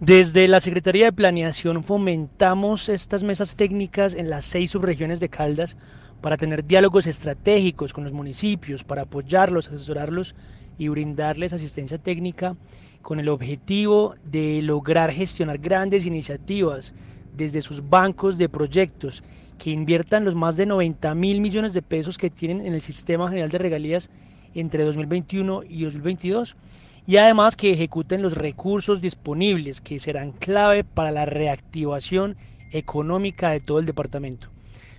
Desde la Secretaría de Planeación fomentamos estas mesas técnicas en las seis subregiones de Caldas para tener diálogos estratégicos con los municipios, para apoyarlos, asesorarlos y brindarles asistencia técnica con el objetivo de lograr gestionar grandes iniciativas desde sus bancos de proyectos que inviertan los más de 90 mil millones de pesos que tienen en el Sistema General de Regalías entre 2021 y 2022 y además que ejecuten los recursos disponibles que serán clave para la reactivación económica de todo el departamento.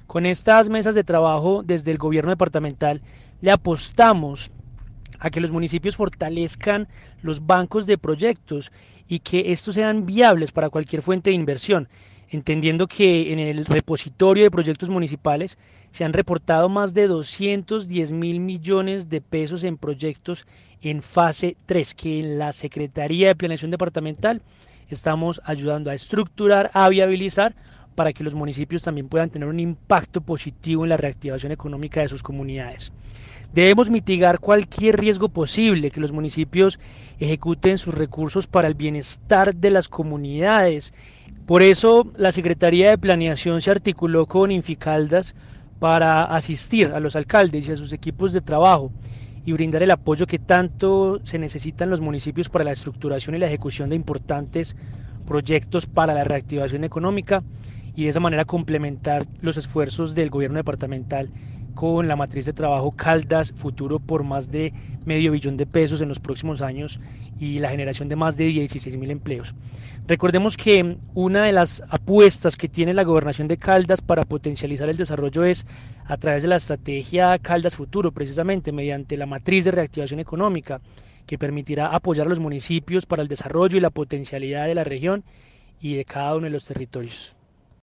Con estas mesas de trabajo desde el gobierno departamental le apostamos a que los municipios fortalezcan los bancos de proyectos y que estos sean viables para cualquier fuente de inversión entendiendo que en el repositorio de proyectos municipales se han reportado más de 210 mil millones de pesos en proyectos en fase 3, que en la Secretaría de Planeación Departamental estamos ayudando a estructurar, a viabilizar para que los municipios también puedan tener un impacto positivo en la reactivación económica de sus comunidades. Debemos mitigar cualquier riesgo posible, que los municipios ejecuten sus recursos para el bienestar de las comunidades por eso la Secretaría de Planeación se articuló con Inficaldas para asistir a los alcaldes y a sus equipos de trabajo y brindar el apoyo que tanto se necesitan los municipios para la estructuración y la ejecución de importantes proyectos para la reactivación económica y de esa manera complementar los esfuerzos del gobierno departamental con la matriz de trabajo Caldas Futuro por más de medio billón de pesos en los próximos años y la generación de más de 16 mil empleos. Recordemos que una de las apuestas que tiene la gobernación de Caldas para potencializar el desarrollo es a través de la estrategia Caldas Futuro, precisamente mediante la matriz de reactivación económica que permitirá apoyar a los municipios para el desarrollo y la potencialidad de la región y de cada uno de los territorios.